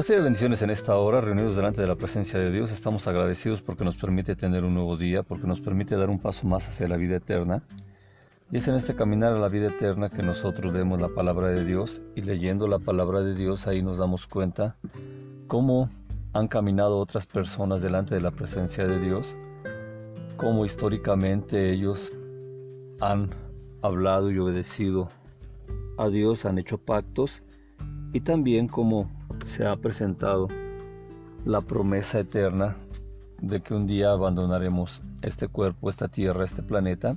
Recibe bendiciones en esta hora, reunidos delante de la presencia de Dios. Estamos agradecidos porque nos permite tener un nuevo día, porque nos permite dar un paso más hacia la vida eterna. Y es en este caminar a la vida eterna que nosotros leemos la palabra de Dios y leyendo la palabra de Dios ahí nos damos cuenta cómo han caminado otras personas delante de la presencia de Dios, cómo históricamente ellos han hablado y obedecido a Dios, han hecho pactos y también cómo se ha presentado la promesa eterna de que un día abandonaremos este cuerpo, esta tierra, este planeta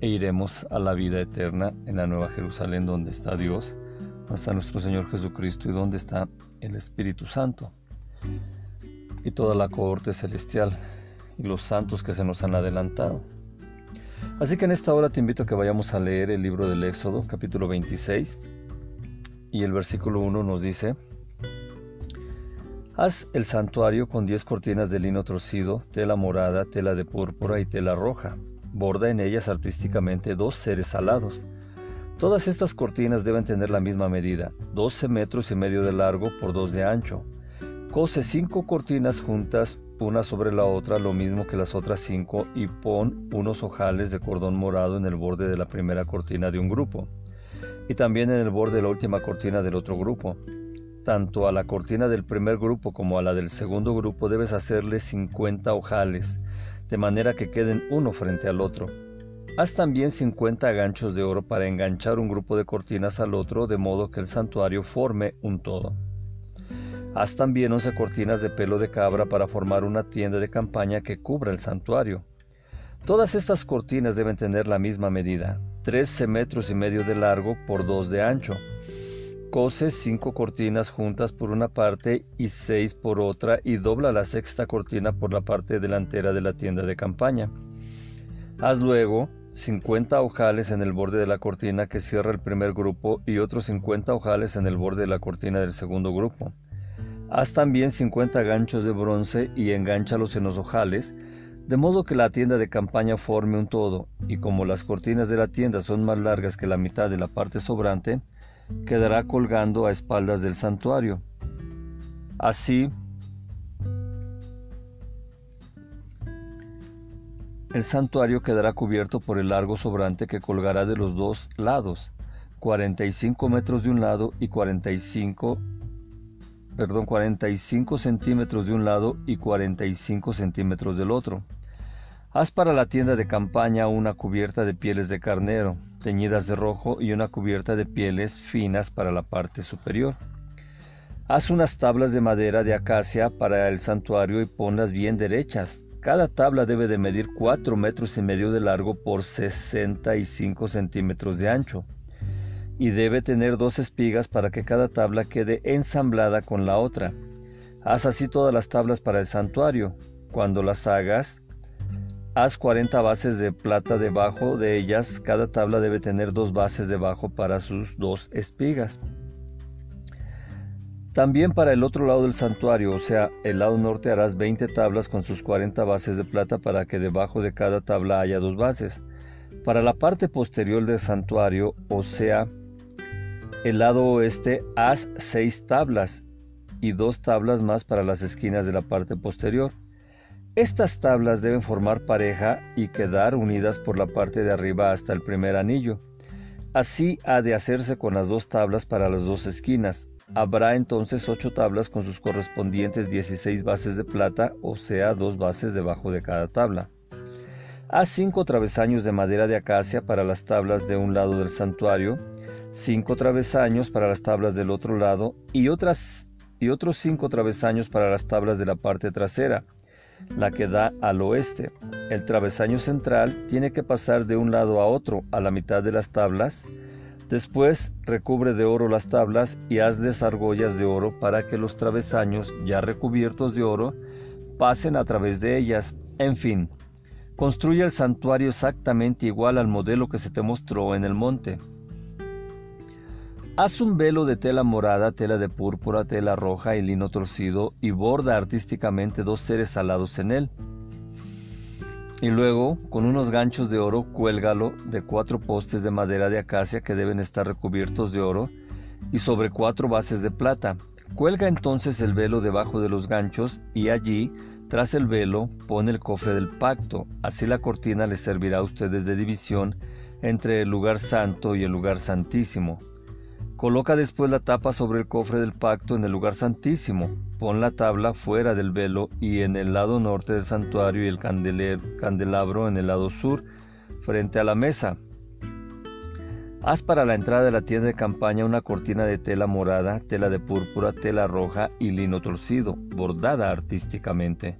e iremos a la vida eterna en la Nueva Jerusalén donde está Dios, donde está nuestro Señor Jesucristo y donde está el Espíritu Santo y toda la cohorte celestial y los santos que se nos han adelantado. Así que en esta hora te invito a que vayamos a leer el libro del Éxodo, capítulo 26, y el versículo 1 nos dice, Haz el santuario con diez cortinas de lino torcido, tela morada, tela de púrpura y tela roja. Borda en ellas artísticamente dos seres alados. Todas estas cortinas deben tener la misma medida, 12 metros y medio de largo por 2 de ancho. Cose cinco cortinas juntas, una sobre la otra, lo mismo que las otras cinco, y pon unos ojales de cordón morado en el borde de la primera cortina de un grupo, y también en el borde de la última cortina del otro grupo tanto a la cortina del primer grupo como a la del segundo grupo debes hacerle 50 ojales, de manera que queden uno frente al otro. Haz también 50 ganchos de oro para enganchar un grupo de cortinas al otro, de modo que el santuario forme un todo. Haz también 11 cortinas de pelo de cabra para formar una tienda de campaña que cubra el santuario. Todas estas cortinas deben tener la misma medida, 13 metros y medio de largo por 2 de ancho, Cose cinco cortinas juntas por una parte y seis por otra y dobla la sexta cortina por la parte delantera de la tienda de campaña. Haz luego 50 ojales en el borde de la cortina que cierra el primer grupo y otros 50 ojales en el borde de la cortina del segundo grupo. Haz también 50 ganchos de bronce y engánchalos en los ojales, de modo que la tienda de campaña forme un todo, y como las cortinas de la tienda son más largas que la mitad de la parte sobrante, quedará colgando a espaldas del santuario. Así, el santuario quedará cubierto por el largo sobrante que colgará de los dos lados, 45 metros de un lado y 45 perdón, 45 centímetros de un lado y 45 centímetros del otro. Haz para la tienda de campaña una cubierta de pieles de carnero, teñidas de rojo, y una cubierta de pieles finas para la parte superior. Haz unas tablas de madera de acacia para el santuario y ponlas bien derechas. Cada tabla debe de medir 4 metros y medio de largo por 65 centímetros de ancho. Y debe tener dos espigas para que cada tabla quede ensamblada con la otra. Haz así todas las tablas para el santuario. Cuando las hagas, Haz 40 bases de plata debajo de ellas, cada tabla debe tener dos bases debajo para sus dos espigas. También para el otro lado del santuario, o sea, el lado norte harás 20 tablas con sus 40 bases de plata para que debajo de cada tabla haya dos bases. Para la parte posterior del santuario, o sea, el lado oeste, haz 6 tablas y dos tablas más para las esquinas de la parte posterior. Estas tablas deben formar pareja y quedar unidas por la parte de arriba hasta el primer anillo. Así ha de hacerse con las dos tablas para las dos esquinas. Habrá entonces ocho tablas con sus correspondientes 16 bases de plata, o sea, dos bases debajo de cada tabla. Haz cinco travesaños de madera de acacia para las tablas de un lado del santuario, cinco travesaños para las tablas del otro lado y, y otros cinco travesaños para las tablas de la parte trasera la que da al oeste. El travesaño central tiene que pasar de un lado a otro a la mitad de las tablas. Después recubre de oro las tablas y hazles argollas de oro para que los travesaños ya recubiertos de oro pasen a través de ellas. En fin, construye el santuario exactamente igual al modelo que se te mostró en el monte. Haz un velo de tela morada, tela de púrpura, tela roja y lino torcido y borda artísticamente dos seres alados en él. Y luego, con unos ganchos de oro, cuélgalo de cuatro postes de madera de acacia que deben estar recubiertos de oro y sobre cuatro bases de plata. Cuelga entonces el velo debajo de los ganchos y allí, tras el velo, pone el cofre del pacto. Así la cortina le servirá a ustedes de división entre el lugar santo y el lugar santísimo. Coloca después la tapa sobre el cofre del pacto en el lugar santísimo. Pon la tabla fuera del velo y en el lado norte del santuario y el candelabro en el lado sur, frente a la mesa. Haz para la entrada de la tienda de campaña una cortina de tela morada, tela de púrpura, tela roja y lino torcido, bordada artísticamente.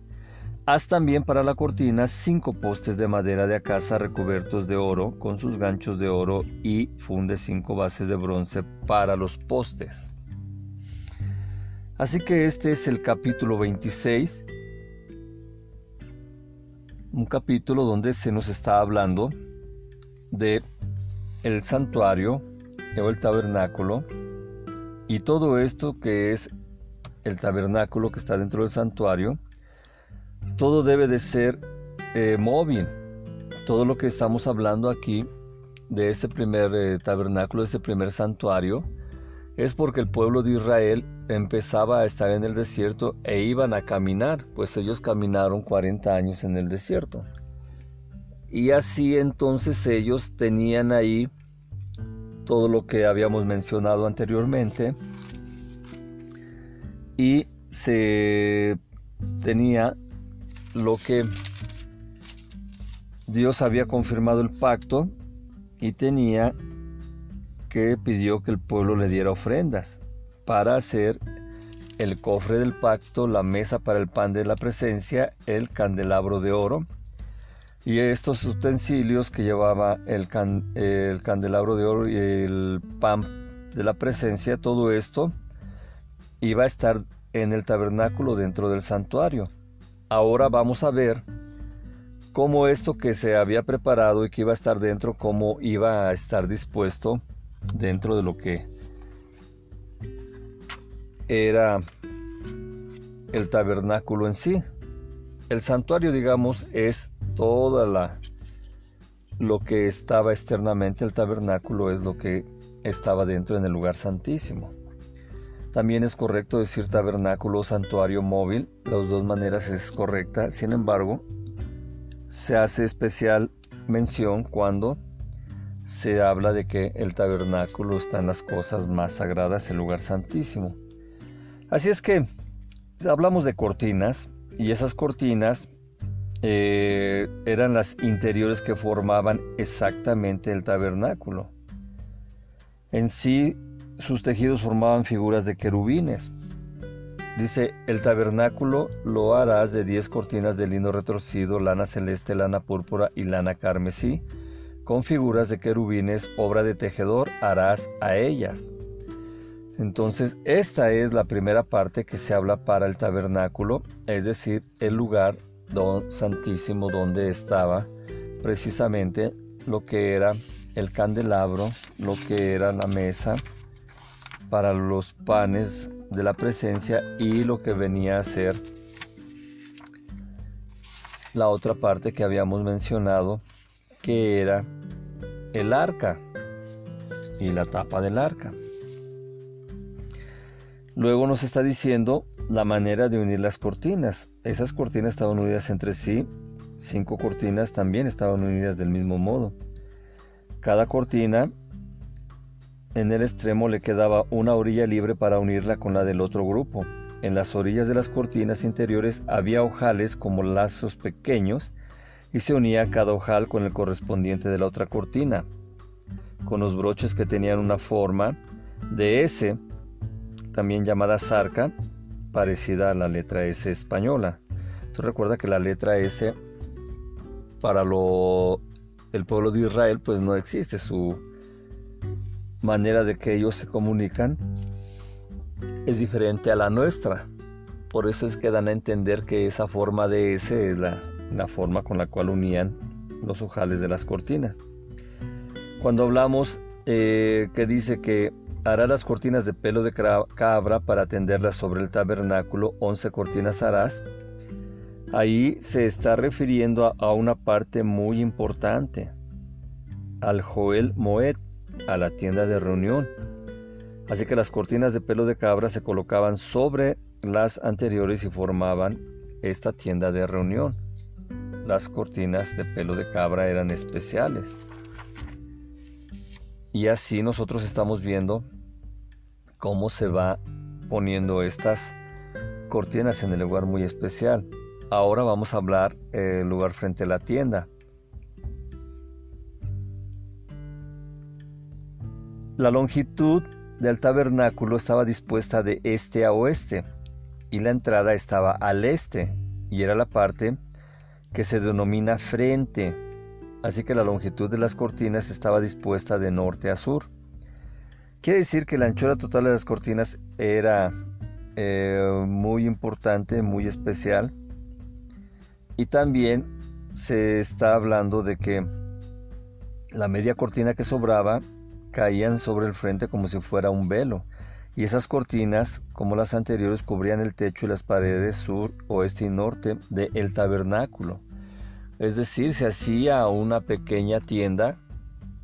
Haz también para la cortina cinco postes de madera de acacia recubiertos de oro con sus ganchos de oro y funde cinco bases de bronce para los postes. Así que este es el capítulo 26, un capítulo donde se nos está hablando de el santuario o el tabernáculo y todo esto que es el tabernáculo que está dentro del santuario, todo debe de ser eh, móvil. Todo lo que estamos hablando aquí de este primer eh, tabernáculo, de este primer santuario, es porque el pueblo de Israel empezaba a estar en el desierto e iban a caminar, pues ellos caminaron 40 años en el desierto. Y así entonces ellos tenían ahí todo lo que habíamos mencionado anteriormente y se tenía lo que Dios había confirmado el pacto y tenía que pidió que el pueblo le diera ofrendas para hacer el cofre del pacto, la mesa para el pan de la presencia, el candelabro de oro, y estos utensilios que llevaba el, el candelabro de oro y el pan de la presencia, todo esto iba a estar en el tabernáculo dentro del santuario. Ahora vamos a ver cómo esto que se había preparado y que iba a estar dentro, cómo iba a estar dispuesto dentro de lo que era el tabernáculo en sí. El santuario, digamos, es toda la lo que estaba externamente el tabernáculo es lo que estaba dentro en el lugar santísimo. También es correcto decir tabernáculo o santuario móvil, las dos maneras es correcta, sin embargo, se hace especial mención cuando se habla de que el tabernáculo está en las cosas más sagradas, el lugar santísimo. Así es que hablamos de cortinas y esas cortinas eh, eran las interiores que formaban exactamente el tabernáculo. En sí, sus tejidos formaban figuras de querubines. Dice, el tabernáculo lo harás de diez cortinas de lino retorcido, lana celeste, lana púrpura y lana carmesí, con figuras de querubines, obra de tejedor, harás a ellas. Entonces, esta es la primera parte que se habla para el tabernáculo, es decir, el lugar don santísimo donde estaba precisamente lo que era el candelabro, lo que era la mesa para los panes de la presencia y lo que venía a ser la otra parte que habíamos mencionado que era el arca y la tapa del arca. Luego nos está diciendo la manera de unir las cortinas. Esas cortinas estaban unidas entre sí, cinco cortinas también estaban unidas del mismo modo. Cada cortina en el extremo le quedaba una orilla libre para unirla con la del otro grupo. En las orillas de las cortinas interiores había ojales como lazos pequeños y se unía cada ojal con el correspondiente de la otra cortina, con los broches que tenían una forma de S, también llamada zarca, parecida a la letra S española. Entonces recuerda que la letra S para lo, el pueblo de Israel pues no existe su manera de que ellos se comunican es diferente a la nuestra. Por eso es que dan a entender que esa forma de S es la, la forma con la cual unían los ojales de las cortinas. Cuando hablamos eh, que dice que Hará las cortinas de pelo de cabra para tenderlas sobre el tabernáculo, once cortinas harás. Ahí se está refiriendo a, una parte muy importante, al Joel Moed, a la tienda de reunión. Así que las cortinas de pelo de cabra se colocaban sobre las anteriores y formaban esta tienda de reunión. Las cortinas de pelo de cabra eran especiales. Y así nosotros estamos viendo cómo se va poniendo estas cortinas en el lugar muy especial. Ahora vamos a hablar el lugar frente a la tienda. La longitud del tabernáculo estaba dispuesta de este a oeste y la entrada estaba al este y era la parte que se denomina frente. Así que la longitud de las cortinas estaba dispuesta de norte a sur. Quiere decir que la anchura total de las cortinas era eh, muy importante, muy especial. Y también se está hablando de que la media cortina que sobraba caían sobre el frente como si fuera un velo. Y esas cortinas, como las anteriores, cubrían el techo y las paredes sur, oeste y norte del tabernáculo. Es decir, se hacía una pequeña tienda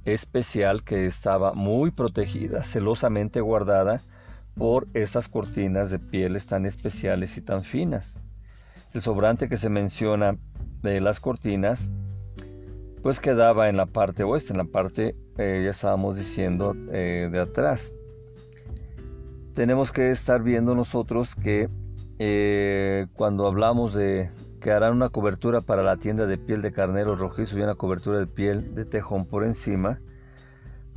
especial que estaba muy protegida, celosamente guardada por estas cortinas de pieles tan especiales y tan finas. El sobrante que se menciona de las cortinas pues quedaba en la parte oeste, en la parte, eh, ya estábamos diciendo, eh, de atrás. Tenemos que estar viendo nosotros que eh, cuando hablamos de que harán una cobertura para la tienda de piel de carnero rojizo y una cobertura de piel de tejón por encima,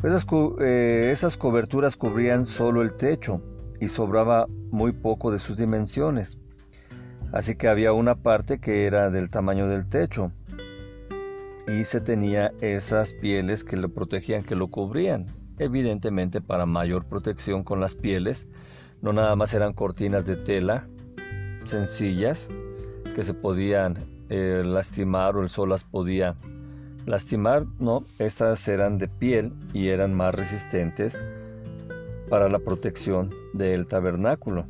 pues esas, esas coberturas cubrían solo el techo y sobraba muy poco de sus dimensiones. Así que había una parte que era del tamaño del techo y se tenía esas pieles que lo protegían, que lo cubrían. Evidentemente para mayor protección con las pieles, no nada más eran cortinas de tela sencillas que se podían eh, lastimar o el sol las podía lastimar, no, estas eran de piel y eran más resistentes para la protección del tabernáculo.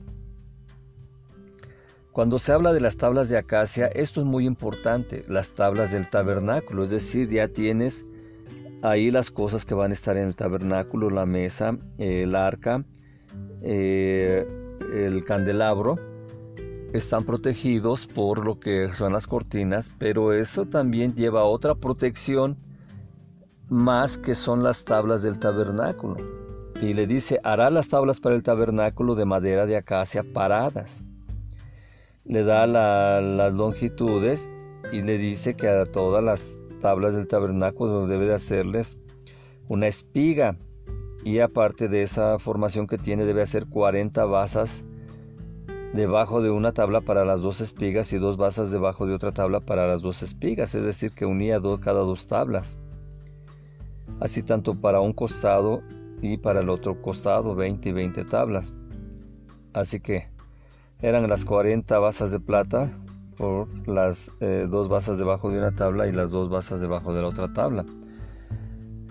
Cuando se habla de las tablas de acacia, esto es muy importante, las tablas del tabernáculo, es decir, ya tienes ahí las cosas que van a estar en el tabernáculo, la mesa, el arca, eh, el candelabro, están protegidos por lo que son las cortinas, pero eso también lleva otra protección más que son las tablas del tabernáculo. Y le dice, hará las tablas para el tabernáculo de madera de acacia paradas le da las longitudes y le dice que a todas las tablas del tabernáculo debe de hacerles una espiga y aparte de esa formación que tiene debe hacer 40 basas debajo de una tabla para las dos espigas y dos basas debajo de otra tabla para las dos espigas, es decir, que unía cada dos tablas. Así tanto para un costado y para el otro costado, 20 y 20 tablas. Así que eran las 40 basas de plata por las eh, dos basas debajo de una tabla y las dos basas debajo de la otra tabla.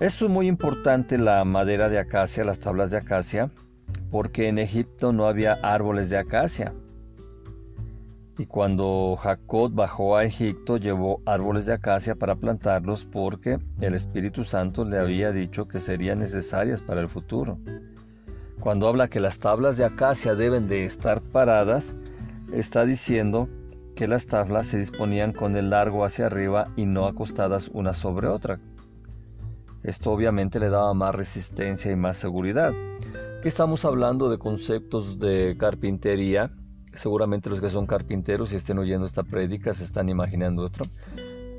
Esto es muy importante la madera de acacia, las tablas de acacia, porque en Egipto no había árboles de acacia. Y cuando Jacob bajó a Egipto llevó árboles de acacia para plantarlos porque el Espíritu Santo le había dicho que serían necesarias para el futuro. Cuando habla que las tablas de acacia deben de estar paradas, está diciendo que las tablas se disponían con el largo hacia arriba y no acostadas una sobre otra. Esto obviamente le daba más resistencia y más seguridad. Que estamos hablando de conceptos de carpintería. Seguramente los que son carpinteros y estén oyendo esta prédica se están imaginando otro.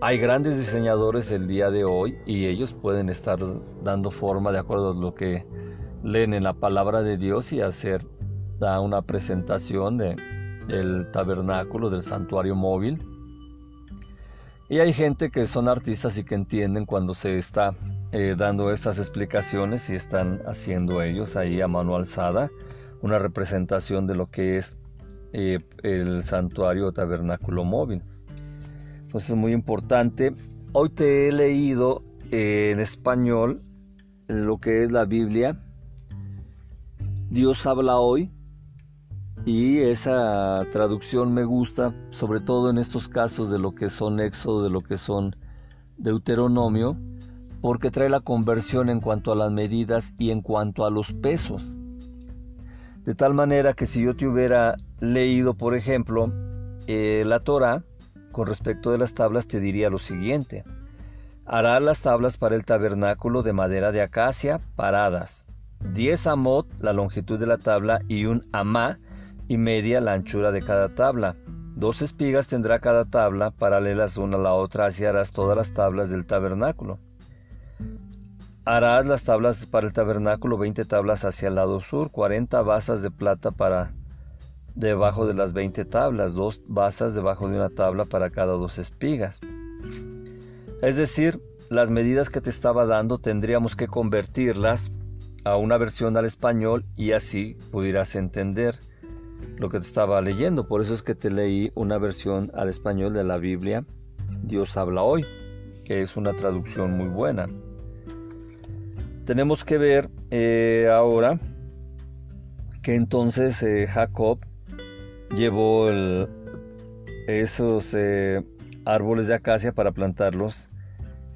Hay grandes diseñadores el día de hoy y ellos pueden estar dando forma de acuerdo a lo que leen en la palabra de Dios y hacer una presentación de, del tabernáculo, del santuario móvil. Y hay gente que son artistas y que entienden cuando se está eh, dando estas explicaciones y están haciendo ellos ahí a mano alzada una representación de lo que es eh, el santuario o tabernáculo móvil. Entonces es muy importante. Hoy te he leído eh, en español lo que es la Biblia Dios habla hoy y esa traducción me gusta, sobre todo en estos casos de lo que son Éxodo, de lo que son Deuteronomio, porque trae la conversión en cuanto a las medidas y en cuanto a los pesos. De tal manera que si yo te hubiera leído, por ejemplo, eh, la Torah, con respecto de las tablas, te diría lo siguiente. Hará las tablas para el tabernáculo de madera de acacia paradas. Diez amot la longitud de la tabla y un amá y media la anchura de cada tabla. Dos espigas tendrá cada tabla, paralelas una a la otra, así harás todas las tablas del tabernáculo. Harás las tablas para el tabernáculo, 20 tablas hacia el lado sur, 40 basas de plata para debajo de las 20 tablas, dos basas debajo de una tabla para cada dos espigas. Es decir, las medidas que te estaba dando tendríamos que convertirlas a una versión al español y así pudieras entender lo que te estaba leyendo. Por eso es que te leí una versión al español de la Biblia, Dios habla hoy, que es una traducción muy buena. Tenemos que ver eh, ahora que entonces eh, Jacob llevó esos eh, árboles de acacia para plantarlos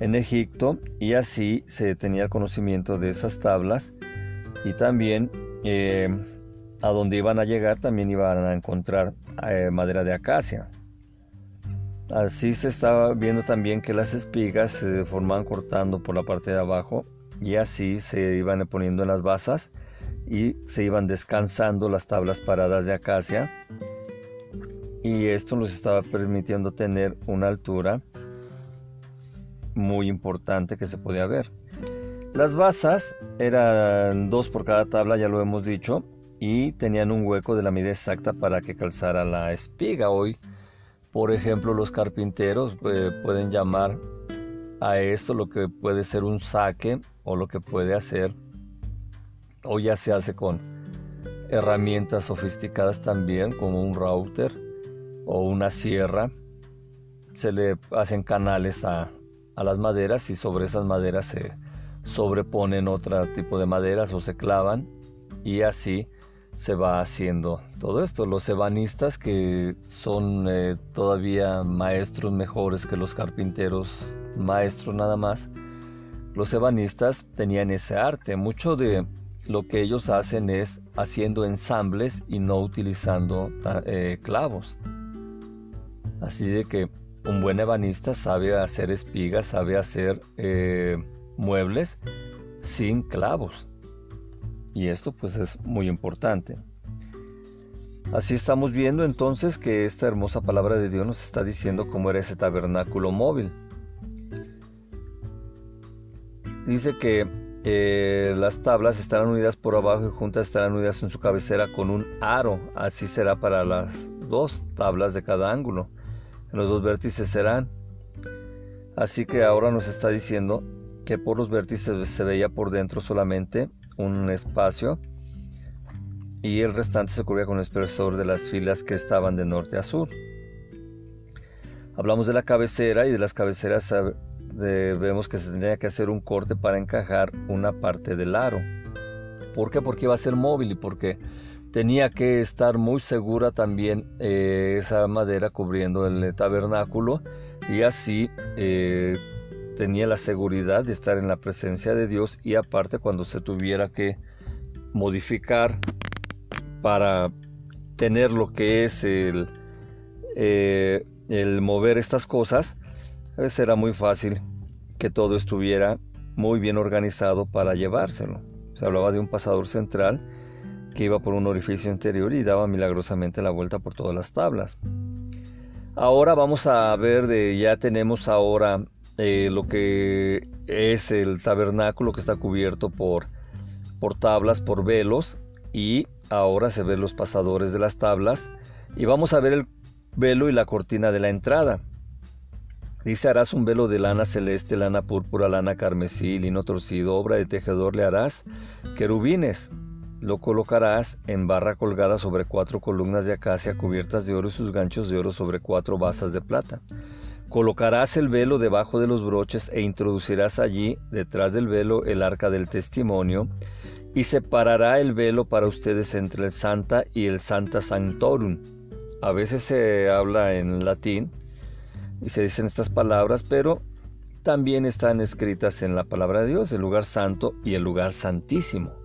en Egipto y así se tenía el conocimiento de esas tablas y también a donde iban a llegar también iban a encontrar eh, madera de acacia. Así se estaba viendo también que las espigas se formaban cortando por la parte de abajo y así se iban poniendo en las basas y se iban descansando las tablas paradas de acacia y esto nos estaba permitiendo tener una altura muy importante que se podía ver. Las basas eran dos por cada tabla, ya lo hemos dicho, y tenían un hueco de la medida exacta para que calzara la espiga. Hoy, por ejemplo, los carpinteros eh, pueden llamar a esto lo que puede ser un saque o lo que puede hacer, o ya se hace con herramientas sofisticadas también, como un router o una sierra. Se le hacen canales a, a las maderas y sobre esas maderas se sobreponen otro tipo de maderas o se clavan y así se va haciendo todo esto. Los ebanistas que son eh, todavía maestros mejores que los carpinteros, maestros nada más, los ebanistas tenían ese arte. Mucho de lo que ellos hacen es haciendo ensambles y no utilizando eh, clavos. Así de que un buen ebanista sabe hacer espigas, sabe hacer eh, muebles sin clavos. Y esto pues es muy importante. Así estamos viendo entonces que esta hermosa palabra de Dios nos está diciendo cómo era ese tabernáculo móvil. Dice que eh, las tablas estarán unidas por abajo y juntas estarán unidas en su cabecera con un aro. Así será para las dos tablas de cada ángulo. Los dos vértices serán. Así que ahora nos está diciendo que por los vértices se veía por dentro solamente un espacio y el restante se cubría con el espesor de las filas que estaban de norte a sur. Hablamos de la cabecera y de las cabeceras vemos que se tendría que hacer un corte para encajar una parte del aro. ¿Por qué? Porque iba a ser móvil y porque tenía que estar muy segura también eh, esa madera cubriendo el tabernáculo y así eh, tenía la seguridad de estar en la presencia de Dios y aparte cuando se tuviera que modificar para tener lo que es el, eh, el mover estas cosas, pues era muy fácil que todo estuviera muy bien organizado para llevárselo. Se hablaba de un pasador central que iba por un orificio interior y daba milagrosamente la vuelta por todas las tablas. Ahora vamos a ver de ya tenemos ahora eh, lo que es el tabernáculo que está cubierto por, por tablas, por velos y ahora se ven los pasadores de las tablas y vamos a ver el velo y la cortina de la entrada. Dice, harás un velo de lana celeste, lana púrpura, lana carmesí, lino torcido, obra de tejedor le harás, querubines. Lo colocarás en barra colgada sobre cuatro columnas de acacia cubiertas de oro y sus ganchos de oro sobre cuatro basas de plata. Colocarás el velo debajo de los broches e introducirás allí, detrás del velo, el arca del testimonio, y separará el velo para ustedes entre el Santa y el Santa Sanctorum. A veces se habla en latín y se dicen estas palabras, pero también están escritas en la palabra de Dios, el lugar santo y el lugar santísimo.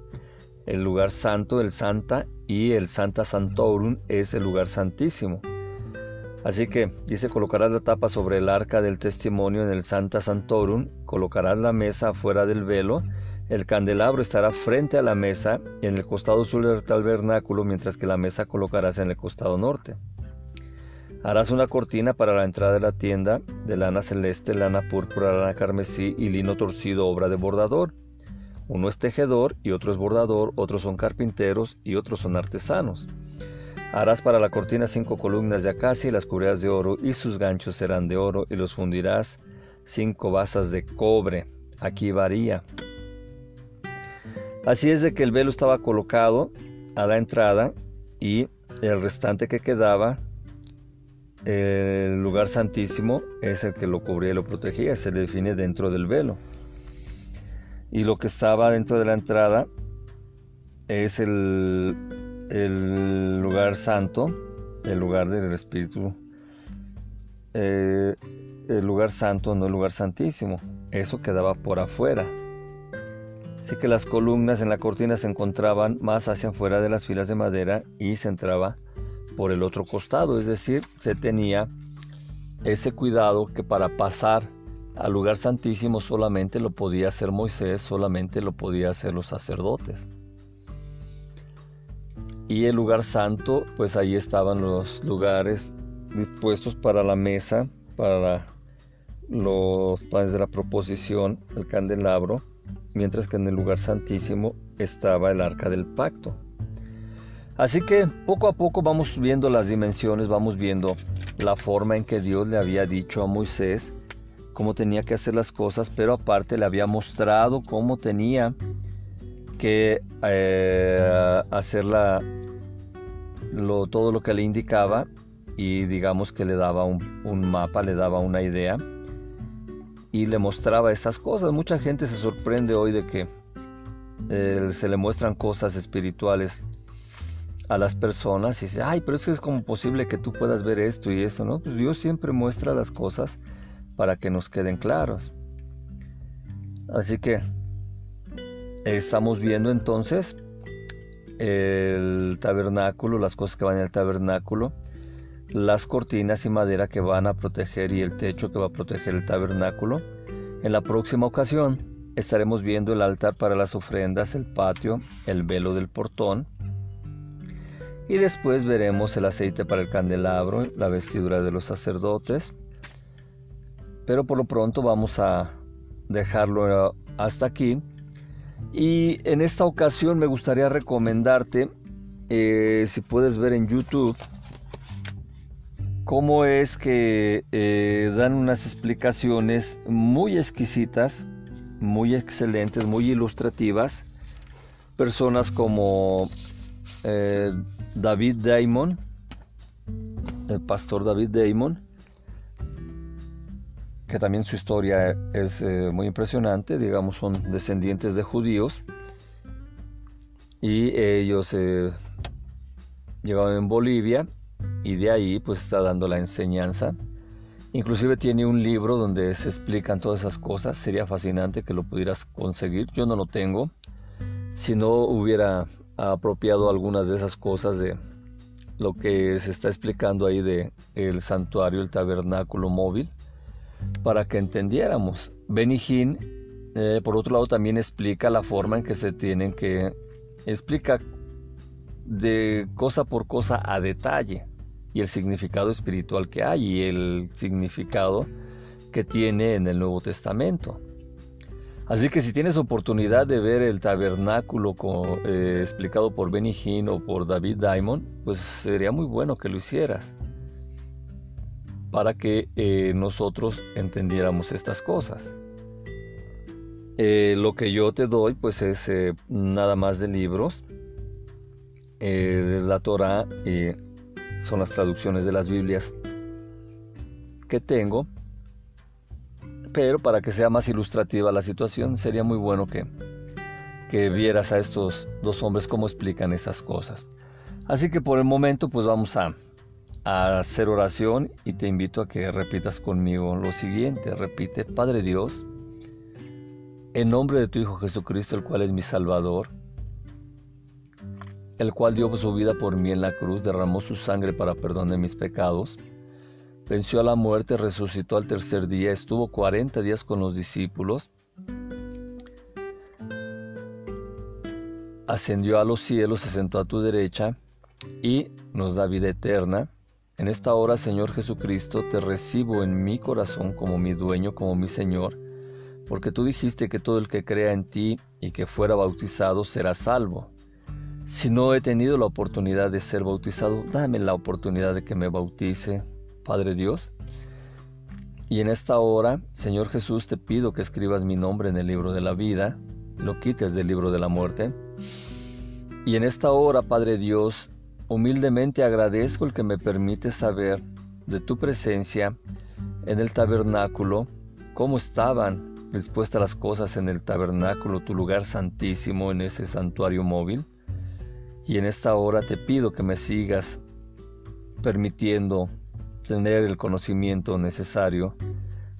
El lugar santo, el santa, y el santa santorum es el lugar santísimo. Así que dice, colocarás la tapa sobre el arca del testimonio en el santa santorum, colocarás la mesa fuera del velo, el candelabro estará frente a la mesa en el costado sur del tabernáculo, mientras que la mesa colocarás en el costado norte. Harás una cortina para la entrada de la tienda de lana celeste, lana púrpura, lana carmesí y lino torcido, obra de bordador. Uno es tejedor y otro es bordador, otros son carpinteros y otros son artesanos. Harás para la cortina cinco columnas de acacia y las cubrirás de oro y sus ganchos serán de oro y los fundirás cinco basas de cobre. Aquí varía. Así es de que el velo estaba colocado a la entrada y el restante que quedaba, el lugar santísimo, es el que lo cubría y lo protegía, se le define dentro del velo. Y lo que estaba dentro de la entrada es el, lugar santo, el lugar del Espíritu, eh, el lugar santo, no el lugar santísimo. Eso quedaba por afuera. Así que las columnas en la cortina se encontraban más hacia afuera de las filas de madera y se entraba por el otro costado, es decir, se tenía ese cuidado que para pasar al lugar santísimo solamente lo podía hacer Moisés, solamente lo podía hacer los sacerdotes. Y el lugar santo, pues ahí estaban los lugares dispuestos para la mesa, para los panes de la proposición, el candelabro, mientras que en el lugar santísimo estaba el arca del pacto. Así que poco a poco vamos viendo las dimensiones, vamos viendo la forma en que Dios le había dicho a Moisés cómo tenía que hacer las cosas, pero aparte le había mostrado cómo tenía que eh, hacer todo lo que le indicaba y digamos que le daba un mapa, le daba una idea y le mostraba esas cosas. Mucha gente se sorprende hoy de que eh, se le muestran cosas espirituales a las personas y dice, ay, pero es que es como posible que tú puedas ver esto y eso, ¿no? Pues Dios siempre muestra las cosas para que nos queden claros. Así que estamos viendo entonces el tabernáculo, las cosas que van en el tabernáculo, las cortinas y madera que van a proteger y el techo que va a proteger el tabernáculo. En la próxima ocasión estaremos viendo el altar para las ofrendas, el patio, el velo del portón. Y después veremos el aceite para el candelabro, la vestidura de los sacerdotes. Pero por lo pronto vamos a dejarlo hasta aquí. Y en esta ocasión me gustaría recomendarte, eh, si puedes ver en YouTube, cómo es que eh, dan unas explicaciones muy exquisitas, muy excelentes, muy ilustrativas. Personas como eh, David Damon, el pastor David Damon, que también su historia es eh, muy impresionante, digamos, son descendientes de judíos y ellos llegaron en Bolivia y de ahí pues está dando la enseñanza. Inclusive tiene un libro donde se explican todas esas cosas. Sería fascinante que lo pudieras conseguir. Yo no lo tengo. Si no hubiera apropiado algunas de esas cosas de lo que se está explicando ahí de el santuario, el tabernáculo móvil, para que entendiéramos. Benijín, eh, por otro lado, también explica la forma en que se tienen que explica de cosa por cosa a detalle y el significado espiritual que hay y el significado que tiene en el Nuevo Testamento. Así que si tienes oportunidad de ver el tabernáculo eh, explicado por Benny Hinn o por David Diamond, pues sería muy bueno que lo hicieras para que eh, nosotros entendiéramos estas cosas. Eh, lo que yo te doy pues es nada más de libros, es la Torah son las traducciones de las Biblias que tengo. Pero para que sea más ilustrativa la situación, sería muy bueno que, que vieras a estos dos hombres cómo explican esas cosas. Así que por el momento pues vamos a, a hacer oración y te invito a que repitas conmigo lo siguiente. Repite, Padre Dios, en nombre de tu Hijo Jesucristo, el cual es mi Salvador, el cual dio su vida por mí en la cruz, derramó su sangre para perdón de mis pecados, venció a la muerte, resucitó al tercer día, estuvo cuarenta días con los discípulos, ascendió a los cielos, se sentó a tu derecha y nos da vida eterna. En esta hora, Señor Jesucristo, te recibo en mi corazón como mi dueño, como mi Señor, porque tú dijiste que todo el que crea en ti y que fuera bautizado será salvo. Si no he tenido la oportunidad de ser bautizado, dame la oportunidad de que me bautice, Padre Dios. Y en esta hora, Señor Jesús, te pido que escribas mi nombre en el libro de la vida, lo quites del libro de la muerte. Y en esta hora, Padre Dios, humildemente agradezco el que me permite saber de tu presencia en el tabernáculo, cómo estaban dispuestas las cosas en el tabernáculo, tu lugar santísimo en ese santuario móvil. Y en esta hora te pido que me sigas permitiendo tener el conocimiento necesario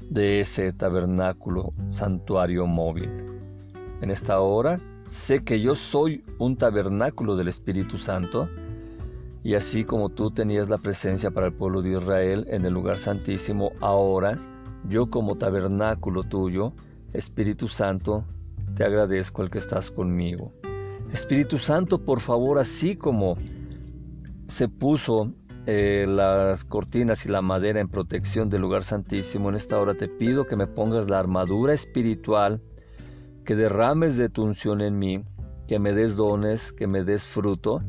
de ese tabernáculo, santuario móvil. En esta hora sé que yo soy un tabernáculo del Espíritu Santo, y así como tú tenías la presencia para el pueblo de Israel en el lugar santísimo, ahora yo como tabernáculo tuyo, Espíritu Santo, te agradezco el que estás conmigo. Espíritu Santo, por favor, así como se puso eh, las cortinas y la madera en protección del lugar santísimo, en esta hora te pido que me pongas la armadura espiritual, que derrames de tu unción en mí, que me des dones, que me des fruto,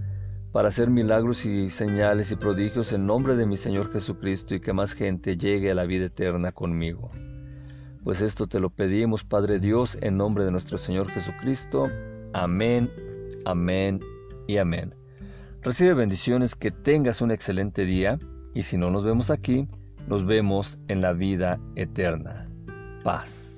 para hacer milagros y señales y prodigios en nombre de mi Señor Jesucristo y que más gente llegue a la vida eterna conmigo. Pues esto te lo pedimos, Padre Dios, en nombre de nuestro Señor Jesucristo. Amén Amén y amén. Recibe bendiciones, que tengas un excelente día y si no nos vemos aquí, nos vemos en la vida eterna. Paz.